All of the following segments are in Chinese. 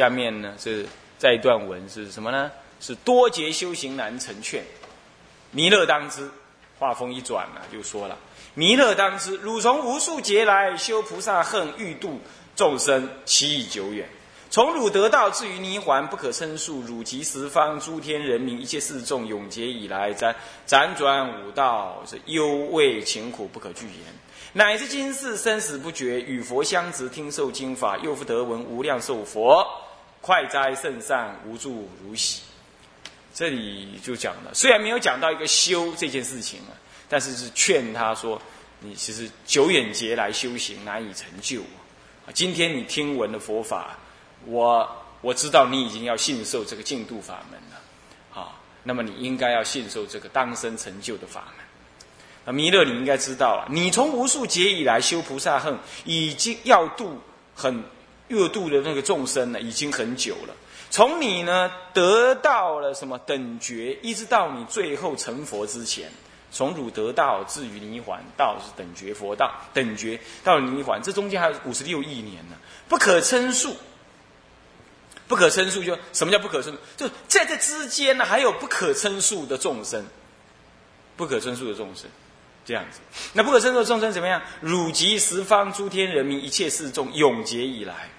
下面呢是这一段文是什么呢？是多劫修行难成劝，弥勒当知。话锋一转呢，就说了：弥勒当知，汝从无数劫来修菩萨恨，欲度众生，其已久远。从汝得道至于泥环，不可称数。汝及十方诸天人民，一切世众，永劫以来，辗辗转五道，是忧畏勤苦，不可具言。乃至今世生死不绝，与佛相执，听受经法，又复得闻无量寿佛，快哉甚善，无助如喜。这里就讲了，虽然没有讲到一个修这件事情啊，但是是劝他说，你其实久远劫来修行难以成就啊。今天你听闻的佛法。我我知道你已经要信受这个净度法门了，啊，那么你应该要信受这个当生成就的法门。那弥勒，你应该知道了，你从无数劫以来修菩萨恨，已经要度很恶度的那个众生呢，已经很久了。从你呢得到了什么等觉，一直到你最后成佛之前，从汝得道至于泥环，道是等觉佛道，等觉到了泥环，这中间还有五十六亿年呢，不可称数。不可称数，就什么叫不可称？就在这之间呢，还有不可称数的众生，不可称数的众生，这样子。那不可称数的众生怎么样？汝及十方诸天人民，一切世众，永劫以来，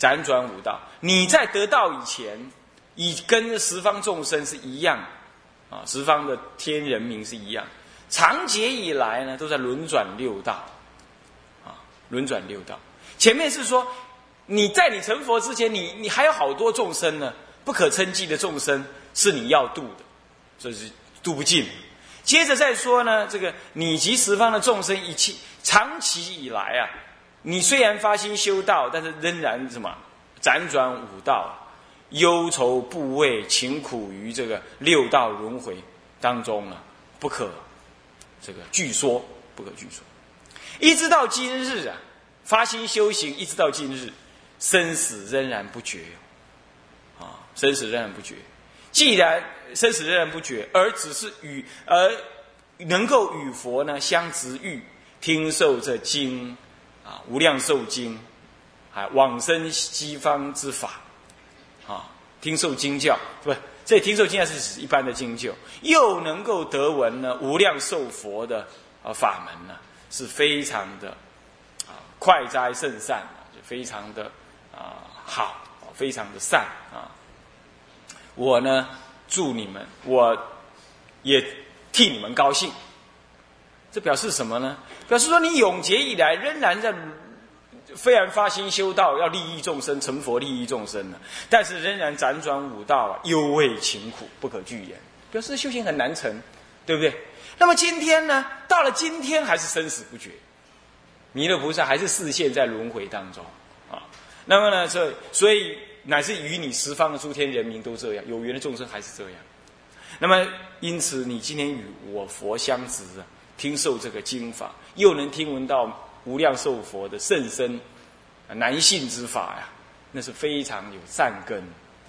辗转五道。你在得道以前，已跟十方众生是一样啊，十方的天人民是一样。长劫以来呢，都在轮转六道啊，轮转六道。前面是说。你在你成佛之前，你你还有好多众生呢，不可称计的众生是你要度的，这是度不尽。接着再说呢，这个你及十方的众生，一切长期以来啊，你虽然发心修道，但是仍然什么辗转五道，忧愁怖畏，勤苦于这个六道轮回当中啊，不可这个据说，不可据说。一直到今日啊，发心修行，一直到今日。生死仍然不绝，啊，生死仍然不绝。既然生死仍然不绝，而只是与而能够与佛呢相执遇，听受这经啊无量寿经，啊往生西方之法，啊听受经教，不，这听受经教是指一般的经教，又能够得闻呢无量寿佛的啊法门呢，是非常的啊快哉甚善，就非常的。啊，好，非常的善啊！我呢，祝你们，我也替你们高兴。这表示什么呢？表示说你永劫以来仍然在，虽然发心修道，要利益众生，成佛利益众生呢，但是仍然辗转五道啊，忧畏勤苦，不可具言。表示修行很难成，对不对？那么今天呢，到了今天还是生死不绝，弥勒菩萨还是视现在轮回当中啊。那么呢，这所以乃至于你十方的诸天人民都这样，有缘的众生还是这样。那么因此，你今天与我佛相执啊，听受这个经法，又能听闻到无量寿佛的甚深难信之法呀，那是非常有善根，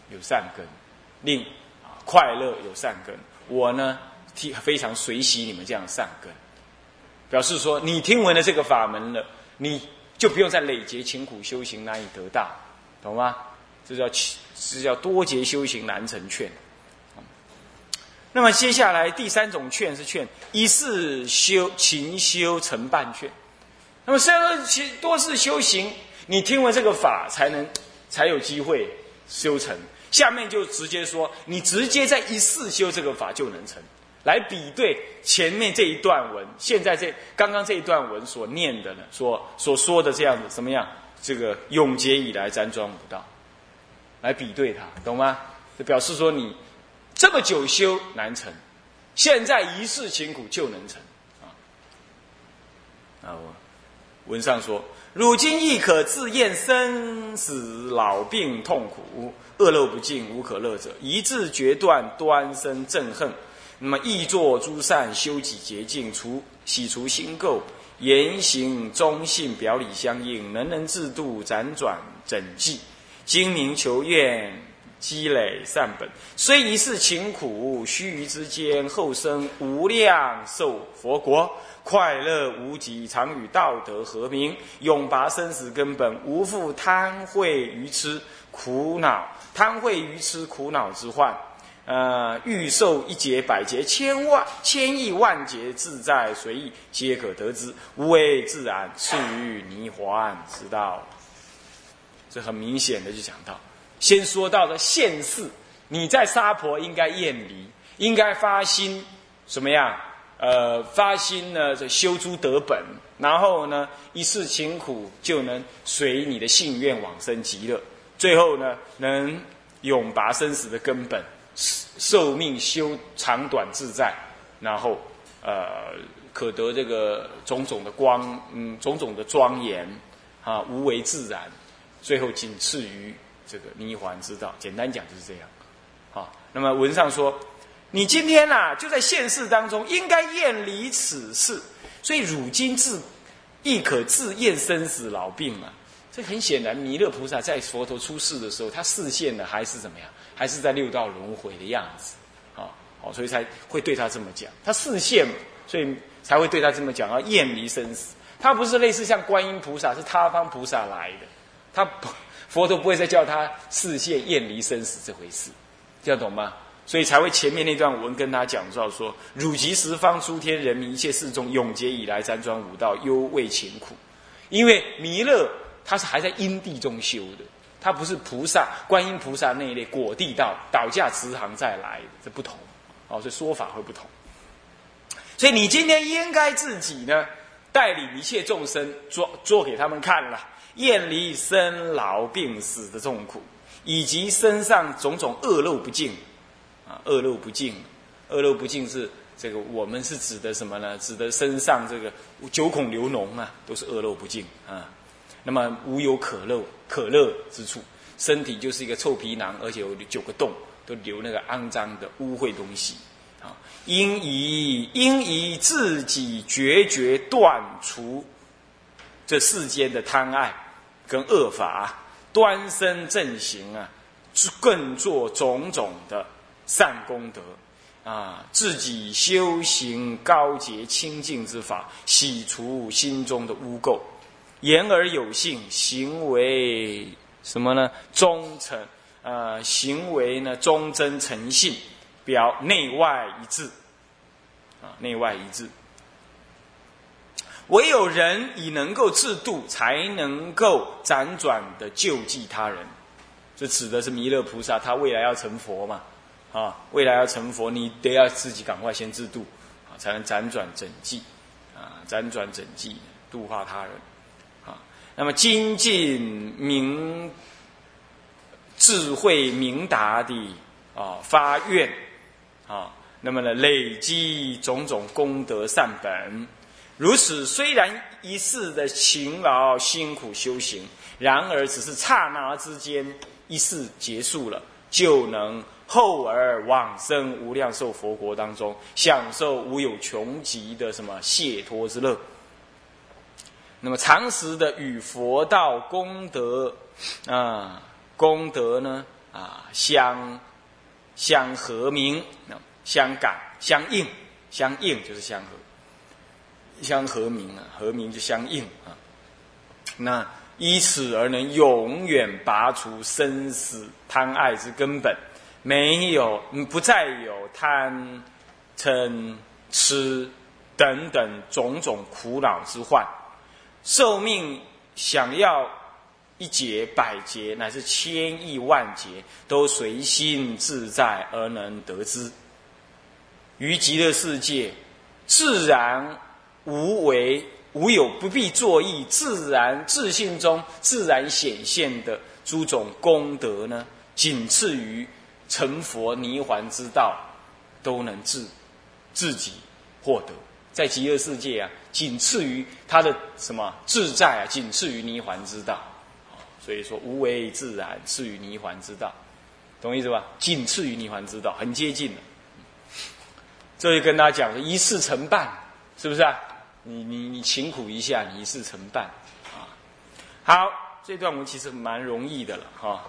有善根，令啊快乐有善根。我呢，替非常随喜你们这样善根，表示说你听闻了这个法门了，你。就不用再累劫勤苦修行难以得大，懂吗？这叫这叫多劫修行难成劝。那么接下来第三种劝是劝一世修勤修成半劝。那么虽然说其多世修行，你听闻这个法才能才有机会修成。下面就直接说，你直接在一世修这个法就能成。来比对前面这一段文，现在这刚刚这一段文所念的呢，所所说的这样子怎么样？这个永劫以来辗转五道，来比对它，懂吗？就表示说你这么久修难成，现在一世勤苦就能成啊。啊，文上说，如今亦可自验生死老病痛苦，恶乐不尽，无可乐者，一字决断，端生憎恨。那么，易作诸善，修己洁净，除洗除心垢，言行忠信，表里相应，能人自度，辗转整济，精明求愿，积累善本。虽一世勤苦，须臾之间，后生无量寿佛国，快乐无极，常与道德和鸣，永拔生死根本，无复贪恚愚痴。苦恼，贪会愚痴苦恼之患。呃，欲受一劫百劫千万千亿万劫自在随意，皆可得之，无为自然，次于泥环之道。这很明显的就讲到，先说到的现世，你在沙婆应该厌离，应该发心什么样？呃，发心呢，这修诸德本，然后呢，一世勤苦就能随你的信愿往生极乐，最后呢，能永拔生死的根本。寿命修长短自在，然后呃，可得这个种种的光，嗯，种种的庄严啊，无为自然，最后仅次于这个涅槃之道。简单讲就是这样啊。那么文上说，你今天呐，就在现世当中应该厌离此事，所以汝今自亦可自厌生死老病啊。这很显然，弥勒菩萨在佛陀出世的时候，他视线的还是怎么样？还是在六道轮回的样子，啊，哦，所以才会对他这么讲。他视线，所以才会对他这么讲，要厌离生死。他不是类似像观音菩萨，是他方菩萨来的，他不佛陀不会再叫他视线厌离生死这回事，这样懂吗？所以才会前面那段文跟他讲到说：汝即十方诸天人民一切世众永劫以来辗转五道忧畏勤苦，因为弥勒。他是还在因地中修的，他不是菩萨、观音菩萨那一类果地道倒驾慈航再来，这不同，哦，所以说法会不同。所以你今天应该自己呢，带领一切众生做做给他们看了，厌离生老病死的痛苦，以及身上种种恶漏不净，啊，恶漏不净，恶漏不净是这个我们是指的什么呢？指的身上这个九孔流脓啊，都是恶漏不净啊。那么无有可乐可乐之处，身体就是一个臭皮囊，而且有九个洞，都留那个肮脏的污秽东西啊！应以应以自己决绝断除这世间的贪爱跟恶法，端身正行啊，更做种种的善功德啊，自己修行高洁清净之法，洗除心中的污垢。言而有信，行为什么呢？忠诚，呃，行为呢忠贞诚信，表内外一致，啊，内外一致。唯有人以能够自度，才能够辗转的救济他人。这指的是弥勒菩萨，他未来要成佛嘛？啊，未来要成佛，你得要自己赶快先自度，啊，才能辗转整济，啊，辗转整济，度化他人啊。那么精进明智慧明达的啊发愿啊，那么呢累积种种功德善本，如此虽然一世的勤劳辛苦修行，然而只是刹那之间一世结束了，就能后而往生无量寿佛国当中，享受无有穷极的什么解脱之乐。那么常时的与佛道功德啊，功德呢啊相相和鸣，相感相应，相应就是相合，相和鸣啊，和鸣就相应啊。那依此而能永远拔除生死贪爱之根本，没有不再有贪嗔痴等等种种苦恼之患。寿命想要一劫、百劫，乃至千亿万劫，都随心自在而能得之。于极乐世界，自然无为，无有不必作意，自然自信中自然显现的诸种功德呢，仅次于成佛涅槃之道，都能自自己获得。在极乐世界啊，仅次于他的什么自在啊，仅次于涅槃之道，所以说无为自然，次于涅环之道，懂意思吧？仅次于涅环之道，很接近了。这就跟大家讲，一事成办，是不是啊？你你你勤苦一下，你一世成办啊。好，这段文其实蛮容易的了哈。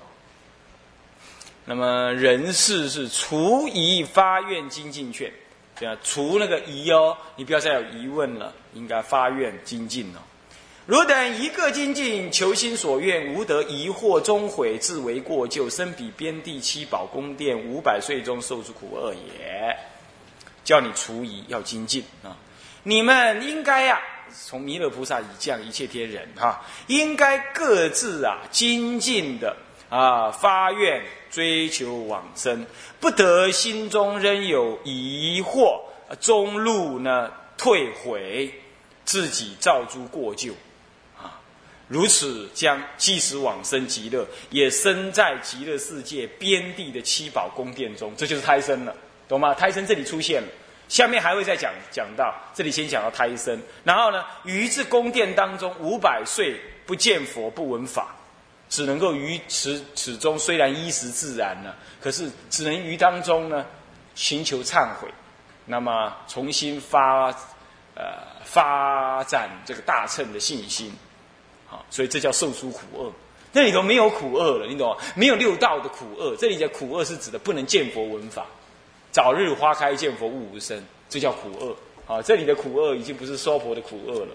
那么人事是除疑发愿精进券。对啊，除那个疑哦，你不要再有疑问了，应该发愿精进哦。汝等一个精进，求心所愿，无得疑惑终悔，自为过旧，身比边地七宝宫殿，五百岁中受诸苦厄也。叫你除疑，要精进啊！你们应该呀，从弥勒菩萨以降一切天人哈，应该各自啊精进的啊发愿追求往生，不得心中仍有疑惑，中路呢退回，自己造诸过旧。如此将即使往生极乐，也生在极乐世界边地的七宝宫殿中，这就是胎生了，懂吗？胎生这里出现了，下面还会再讲讲到，这里先讲到胎生，然后呢，于这宫殿当中五百岁不见佛不闻法，只能够于此此中虽然衣食自然呢，可是只能于当中呢寻求忏悔，那么重新发呃发展这个大乘的信心。好所以这叫受诸苦厄，那里头没有苦厄了，你懂吗？没有六道的苦厄，这里的苦厄是指的不能见佛闻法，早日花开见佛悟无生，这叫苦厄。啊，这里的苦厄已经不是娑婆的苦厄了，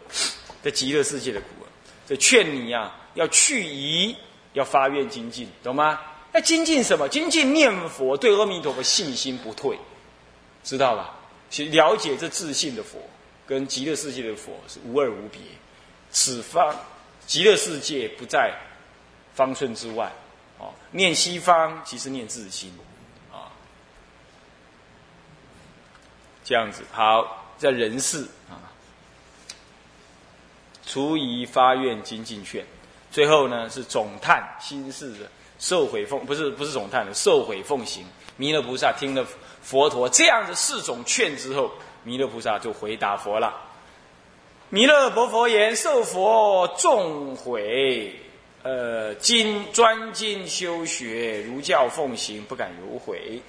这极乐世界的苦厄。这劝你呀，要去疑，要发愿精进，懂吗？那精进什么？精进念佛，对阿弥陀佛信心不退，知道吧？去了解这自信的佛，跟极乐世界的佛是无二无别，此方。极乐世界不在方寸之外，哦，念西方其实念自心，啊，这样子好，在人世啊，除以发愿精进劝，最后呢是总叹心事的受悔奉，不是不是总叹的受悔奉行。弥勒菩萨听了佛陀这样的四种劝之后，弥勒菩萨就回答佛了。弥勒佛佛言：“受佛重悔，呃，精专精修学，如教奉行，不敢有悔。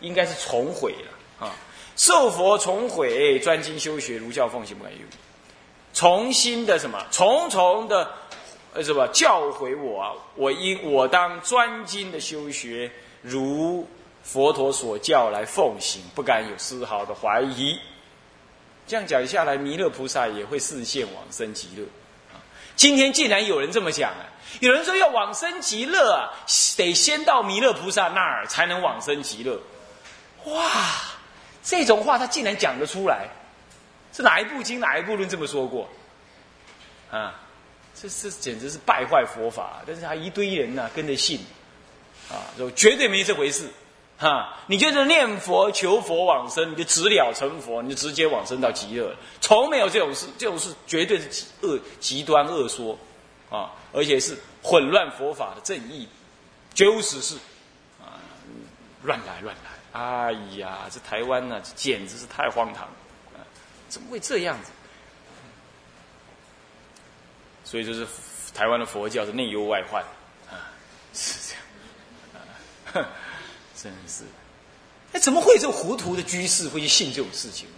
应该是重悔了啊！受佛重悔，专精修学，如教奉行，不敢有。重新的什么？重重的呃，什么教诲我啊？我应我当专精的修学，如佛陀所教来奉行，不敢有丝毫的怀疑。”这样讲下来，弥勒菩萨也会视现往生极乐。今天竟然有人这么讲啊！有人说要往生极乐啊，得先到弥勒菩萨那儿才能往生极乐。哇，这种话他竟然讲得出来，是哪一部经哪一部论这么说过？啊，这这简直是败坏佛法！但是还一堆人呢跟着信，啊，就绝对没这回事。哈，你就是念佛求佛往生，你就直了成佛，你就直接往生到极乐，从没有这种事，这种事绝对是极恶极端恶说，啊，而且是混乱佛法的正义，绝无此事，啊，乱来乱来，哎呀，这台湾呢，简直是太荒唐，啊，怎么会这样子？所以就是台湾的佛教是内忧外患，啊，是这样，啊，真是，哎，怎么会有这糊涂的居士会去信这种事情？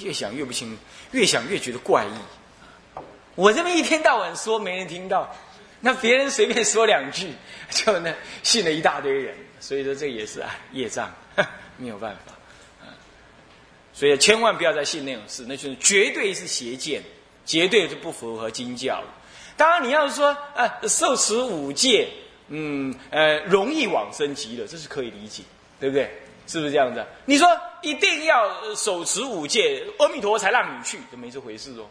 越想越不清，越想越觉得怪异。我这么一天到晚说没人听到，那别人随便说两句，就那信了一大堆人。所以说这也是啊业障，没有办法。所以千万不要再信那种事，那就是绝对是邪见，绝对是不符合经教。当然你要说啊，受持五戒。嗯，呃，容易往生极乐，这是可以理解，对不对？是不是这样子？你说一定要手持五戒，阿弥陀佛才让你去，都没这回事哦，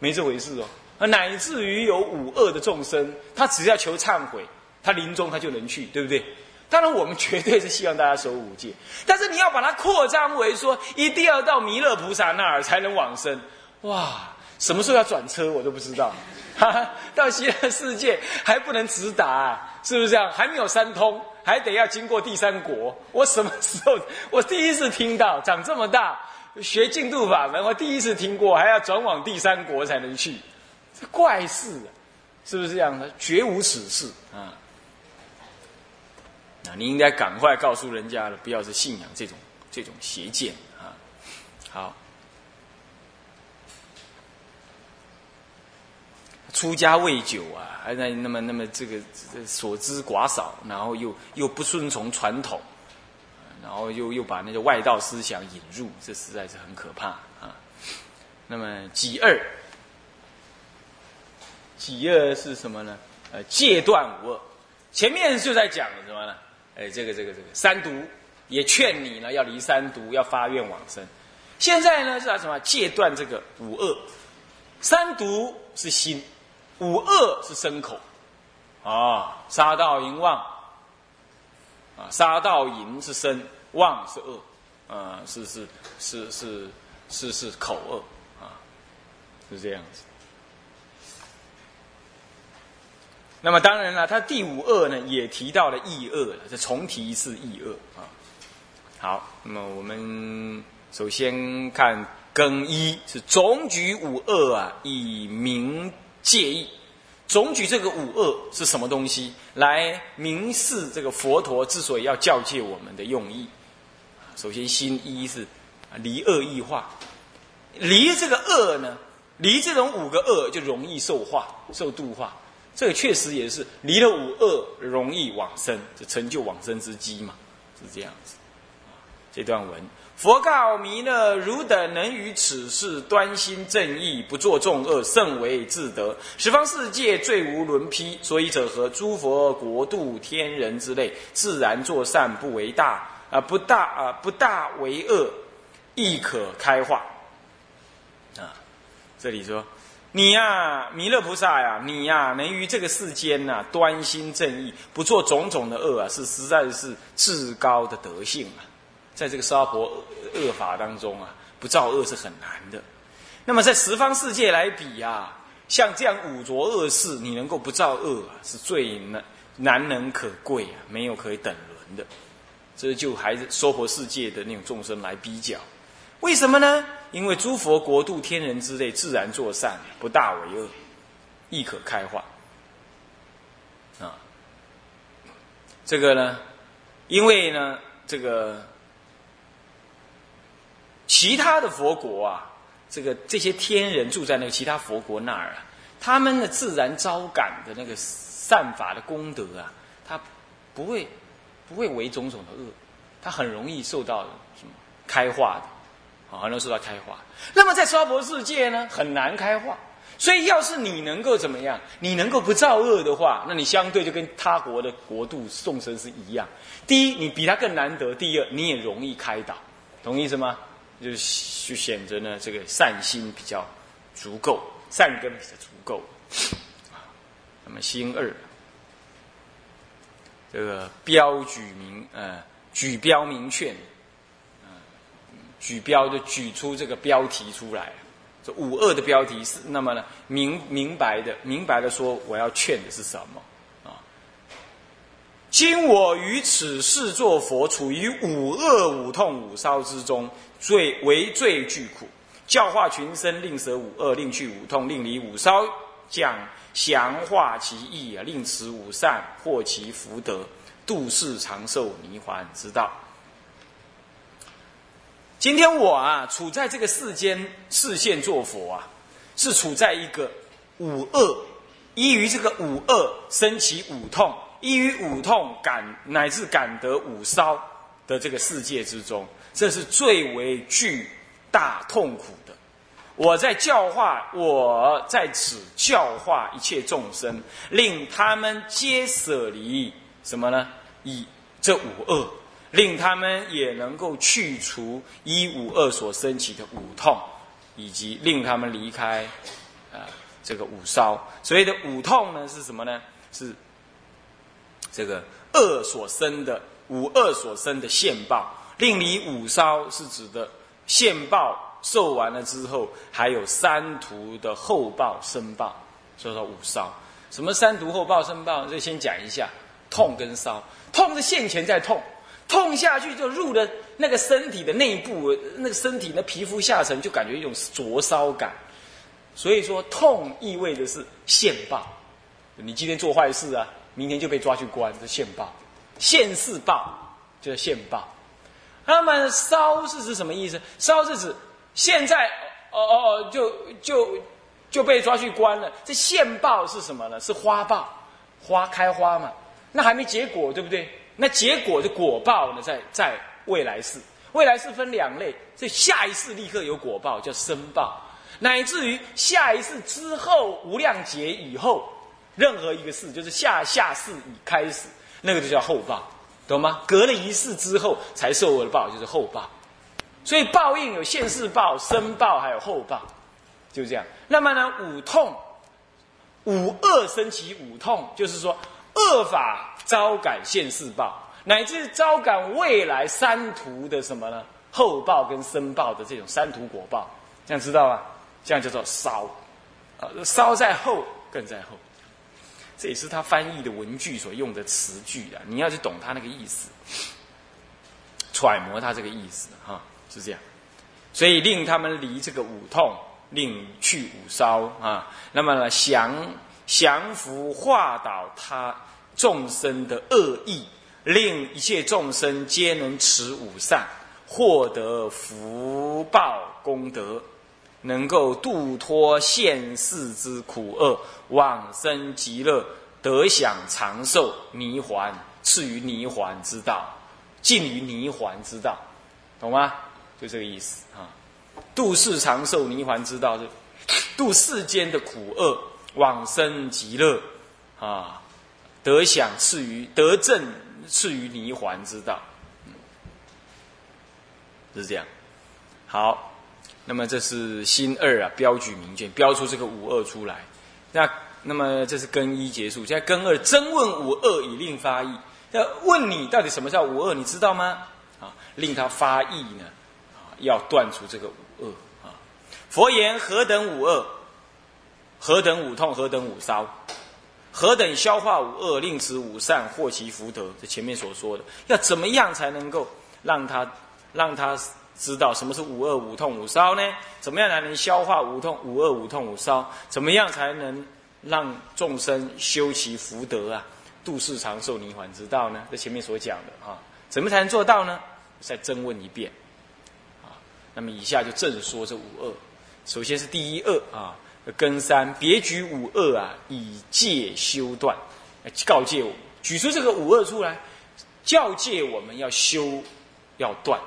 没这回事哦。乃至于有五恶的众生，他只要求忏悔，他临终他就能去，对不对？当然，我们绝对是希望大家守五戒，但是你要把它扩张为说，一定要到弥勒菩萨那儿才能往生，哇！什么时候要转车，我都不知道。到极乐世界还不能直达，是不是这样？还没有三通，还得要经过第三国。我什么时候？我第一次听到，长这么大学净土法门，我第一次听过，还要转往第三国才能去，这怪事，是不是这样的？绝无此事啊！你应该赶快告诉人家了，不要是信仰这种这种邪见啊！好。出家未久啊，还那那么那么这个所知寡少，然后又又不顺从传统，然后又又把那个外道思想引入，这实在是很可怕啊。那么己二，己二是什么呢？呃，戒断无二。前面就在讲什么呢？哎，这个这个这个三毒也劝你呢，要离三毒，要发愿往生。现在呢是什么？戒断这个五恶。三毒是心，五恶是身口。啊，杀盗淫妄。啊，杀盗淫是身，妄是恶。啊，是是是是是是口恶。啊，是这样子。那么当然了，他第五恶呢也提到了异恶了，这重提一次义恶啊。好，那么我们首先看更一，是总举五恶啊，以明戒意。总举这个五恶是什么东西，来明示这个佛陀之所以要教诫我们的用意。首先，心一是离恶异化，离这个恶呢，离这种五个恶就容易受化、受度化。这个确实也是离了五恶容易往生，就成就往生之机嘛，是这样子。这段文，佛告弥勒：汝等能于此事端心正义，不作众恶，甚为自得。十方世界最无伦披，所以者何？诸佛国度天人之类，自然作善，不为大啊，不大啊，不大为恶，亦可开化。啊，这里说。你呀，弥勒菩萨呀，你呀，能于这个世间呐，端心正义，不做种种的恶啊，是实在是至高的德性啊。在这个娑婆恶法当中啊，不造恶是很难的。那么在十方世界来比呀，像这样五浊恶世，你能够不造恶啊，是最难难能可贵啊，没有可以等伦的。这就还是娑婆世界的那种众生来比较。为什么呢？因为诸佛国度天人之类，自然作善，不大为恶，亦可开化。啊，这个呢，因为呢，这个其他的佛国啊，这个这些天人住在那个其他佛国那儿啊，他们的自然招感的那个善法的功德啊，他不会不会为种种的恶，他很容易受到什么开化的。啊，还能受到开化。那么在娑婆世界呢，很难开化。所以，要是你能够怎么样，你能够不造恶的话，那你相对就跟他国的国度众生是一样。第一，你比他更难得；第二，你也容易开导，懂意思吗？就就显得呢，这个善心比较足够，善根比较足够。那么心二，这个标举明，呃，举标明劝。举标就举出这个标题出来，这五恶的标题是那么呢明明白的明白的说我要劝的是什么啊？今我于此世作佛，处于五恶五痛五烧之中，最为最具苦，教化群生，令舍五恶，令去五痛，令离五烧，讲降化其意啊，令持五善，获其福德，度世长寿，泥环之道。今天我啊，处在这个世间视线做佛啊，是处在一个五恶依于这个五恶生起五痛，依于五痛感乃至感得五烧的这个世界之中，这是最为巨大痛苦的。我在教化，我在此教化一切众生，令他们皆舍离什么呢？以这五恶。令他们也能够去除一五二所升起的五痛，以及令他们离开啊这个五烧。所谓的五痛呢是什么呢？是这个恶所生的五恶所生的现报。令离五烧是指的现报受完了之后，还有三途的后报生报，所以说五烧。什么三途后报生报？这先讲一下，痛跟烧。痛是现前在痛。痛下去就入了那个身体的内部，那个身体的皮肤下层就感觉一种灼烧感，所以说痛意味着是现报。你今天做坏事啊，明天就被抓去关，是现报，现世报就是现报。那么烧是指什么意思？烧是指现在哦哦就就就被抓去关了。这现报是什么呢？是花报，花开花嘛，那还没结果，对不对？那结果的果报呢，在在未来世，未来世分两类，这下一世立刻有果报，叫生报。乃至于下一世之后无量劫以后，任何一个世，就是下下世已开始，那个就叫后报，懂吗？隔了一世之后才受我的报，就是后报。所以报应有现世报、生报，还有后报，就这样。那么呢，五痛，五恶生起五痛，就是说恶法招感现世报，乃至招感未来三途的什么呢？后报跟生报的这种三途果报，这样知道吗？这样叫做烧，啊，烧在后更在后，这也是他翻译的文句所用的词句啊。你要去懂他那个意思，揣摩他这个意思哈，是这样。所以令他们离这个五痛，令去五烧啊。那么呢，降降服化导他众生的恶意，令一切众生皆能持五善。获得福报功德，能够度脱现世之苦厄，往生极乐，得享长寿泥环，赐于泥环之道，尽于泥环之道，懂吗？就这个意思啊。度世长寿泥环之道，是度世间的苦厄，往生极乐啊，得享赐于得正赐于泥环之道。是这样，好，那么这是新二啊，标举明卷，标出这个五二出来。那那么这是更一结束，现在更二真问五二以令发意，要问你到底什么叫五二，你知道吗？啊，令他发意呢，啊，要断除这个五二啊。佛言何等五二？何等五痛？何等五烧？何等消化五恶，令此五善，获其福德？这前面所说的，要怎么样才能够让他？让他知道什么是五恶五痛五烧呢？怎么样才能消化五痛五恶五痛五烧？怎么样才能让众生修其福德啊？度世长寿泥环之道呢？这前面所讲的啊，怎么才能做到呢？再增问一遍啊。那么以下就正说这五恶。首先是第一恶啊，根三别举五恶啊，以戒修断，告诫我举出这个五恶出来，教诫我们要修要断。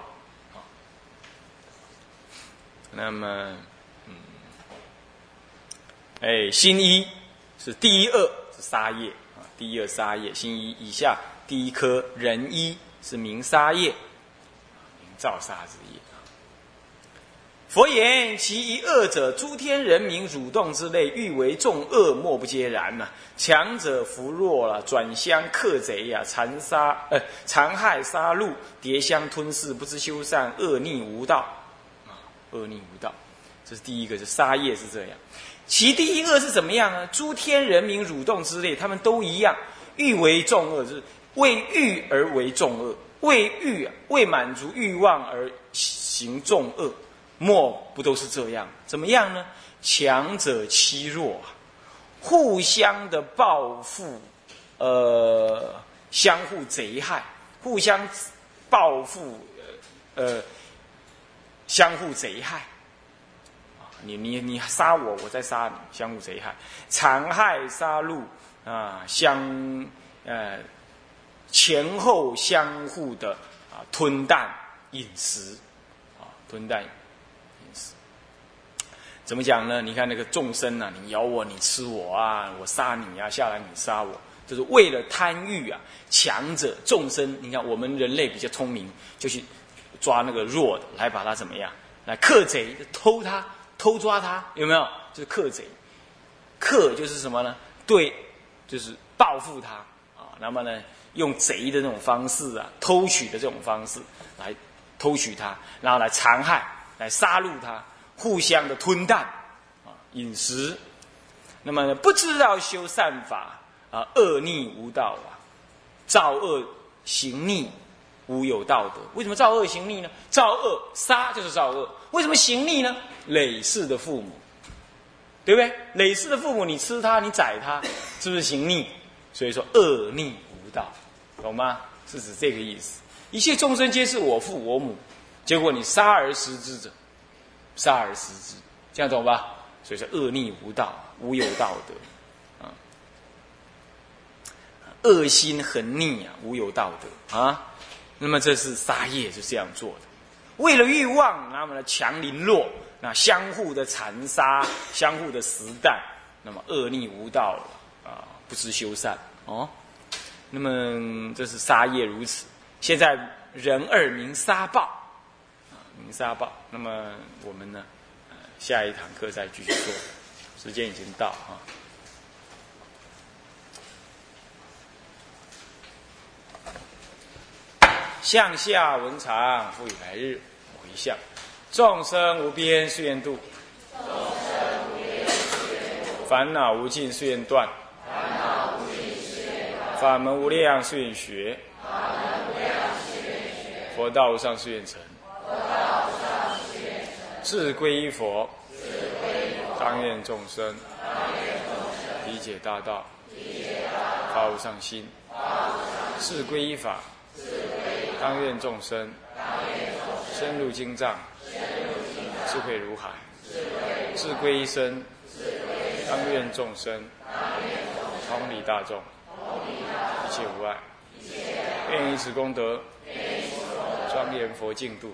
那么，嗯，哎，新一是第一恶是沙叶啊，第一恶沙叶。新一以下第一颗人一是明沙叶，明照沙之叶。佛言：其一恶者，诸天人民蠕动之类，欲为众恶，莫不皆然呐。强者扶弱了，转相克贼呀，残杀呃残害杀戮，叠相吞噬，不知修善，恶逆无道。啊恶逆无道，这是第一个，是杀业是这样。其第一恶是怎么样呢？诸天人民蠕动之类，他们都一样，欲为众恶，就是为欲而为众恶，为欲啊为满足欲望而行众恶，莫不都是这样？怎么样呢？强者欺弱，互相的报复，呃，相互贼害，互相报复，呃。相互贼害，你你你杀我，我再杀你，相互贼害，残害杀戮啊，相呃前后相互的啊吞啖饮食，啊吞啖饮食，怎么讲呢？你看那个众生啊，你咬我，你吃我啊，我杀你啊，下来你杀我，就是为了贪欲啊，强者众生，你看我们人类比较聪明，就去。抓那个弱的来把他怎么样？来克贼，偷他，偷抓他，有没有？就是克贼，克就是什么呢？对，就是报复他啊。那么呢，用贼的那种方式啊，偷取的这种方式来偷取他，然后来残害，来杀戮他，互相的吞啖啊，饮食。那么不知道修善法啊，恶逆无道啊，造恶行逆。无有道德，为什么造恶行逆呢？造恶杀就是造恶，为什么行逆呢？累世的父母，对不对？累世的父母，你吃他，你宰他，是不是行逆？所以说恶逆无道，懂吗？是指这个意思。一切众生皆是我父我母，结果你杀而食之者，杀而食之，这样懂吧？所以说恶逆无道，无有道德，啊，恶心横逆啊，无有道德啊。那么这是杀业，是这样做的。为了欲望，那么呢强凌弱，那相互的残杀，相互的实弹，那么恶逆无道啊，不知修善哦。那么这是杀业如此。现在人二名杀报啊，名杀报。那么我们呢，下一堂课再继续说。时间已经到啊。向下文长，复以来日回向。众生无边誓愿度，烦恼无尽誓愿断，法门无量誓愿学，佛道无上誓愿成。志归依佛，当愿众生理解大道，发无上心。志归依法，当愿众生深入经藏。智慧如海，智归一生，当愿众生同理大众，一切无碍，愿以此功德庄严佛净土，